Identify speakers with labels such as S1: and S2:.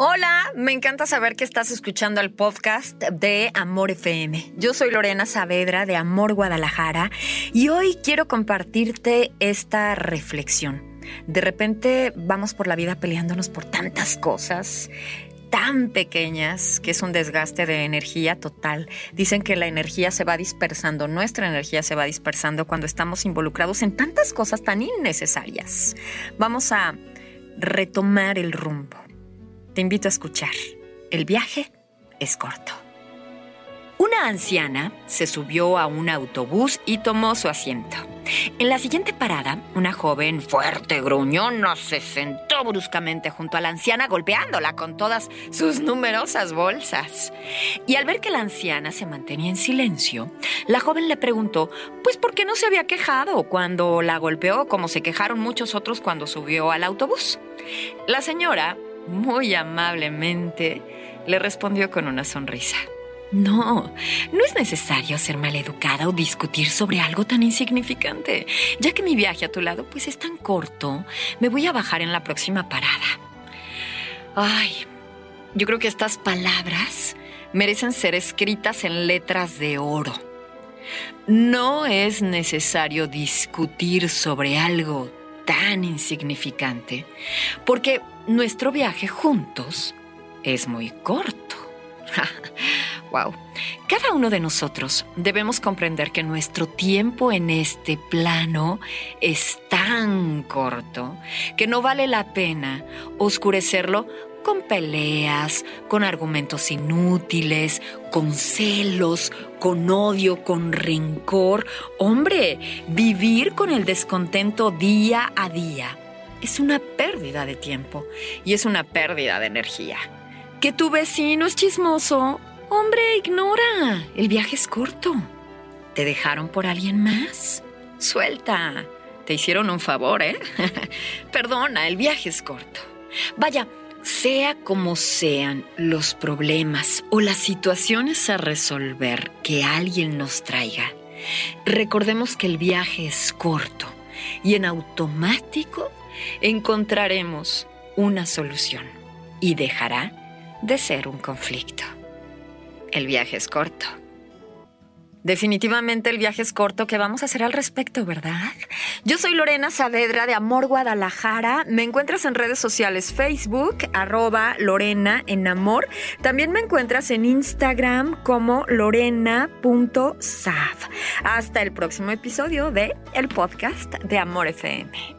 S1: Hola, me encanta saber que estás escuchando el podcast de Amor FM. Yo soy Lorena Saavedra de Amor Guadalajara y hoy quiero compartirte esta reflexión. De repente vamos por la vida peleándonos por tantas cosas tan pequeñas que es un desgaste de energía total. Dicen que la energía se va dispersando, nuestra energía se va dispersando cuando estamos involucrados en tantas cosas tan innecesarias. Vamos a retomar el rumbo te invito a escuchar. El viaje es corto. Una anciana se subió a un autobús y tomó su asiento. En la siguiente parada, una joven fuerte, gruñona, se sentó bruscamente junto a la anciana, golpeándola con todas sus numerosas bolsas. Y al ver que la anciana se mantenía en silencio, la joven le preguntó, pues, ¿por qué no se había quejado cuando la golpeó, como se quejaron muchos otros cuando subió al autobús? La señora muy amablemente, le respondió con una sonrisa. No, no es necesario ser maleducada o discutir sobre algo tan insignificante. Ya que mi viaje a tu lado pues es tan corto, me voy a bajar en la próxima parada. Ay, yo creo que estas palabras merecen ser escritas en letras de oro. No es necesario discutir sobre algo tan insignificante, porque nuestro viaje juntos es muy corto. wow. Cada uno de nosotros debemos comprender que nuestro tiempo en este plano es tan corto que no vale la pena oscurecerlo con peleas, con argumentos inútiles, con celos, con odio, con rencor. Hombre, vivir con el descontento día a día es una pérdida de tiempo y es una pérdida de energía. Que tu vecino es chismoso. Hombre, ignora. El viaje es corto. ¿Te dejaron por alguien más? Suelta. Te hicieron un favor, ¿eh? Perdona, el viaje es corto. Vaya, sea como sean los problemas o las situaciones a resolver que alguien nos traiga, recordemos que el viaje es corto y en automático encontraremos una solución y dejará de ser un conflicto. El viaje es corto. Definitivamente el viaje es corto. ¿Qué vamos a hacer al respecto, verdad? Yo soy Lorena Saavedra de Amor Guadalajara. Me encuentras en redes sociales Facebook, arroba Lorena en Amor. También me encuentras en Instagram como lorena.sav. Hasta el próximo episodio de el podcast de Amor FM.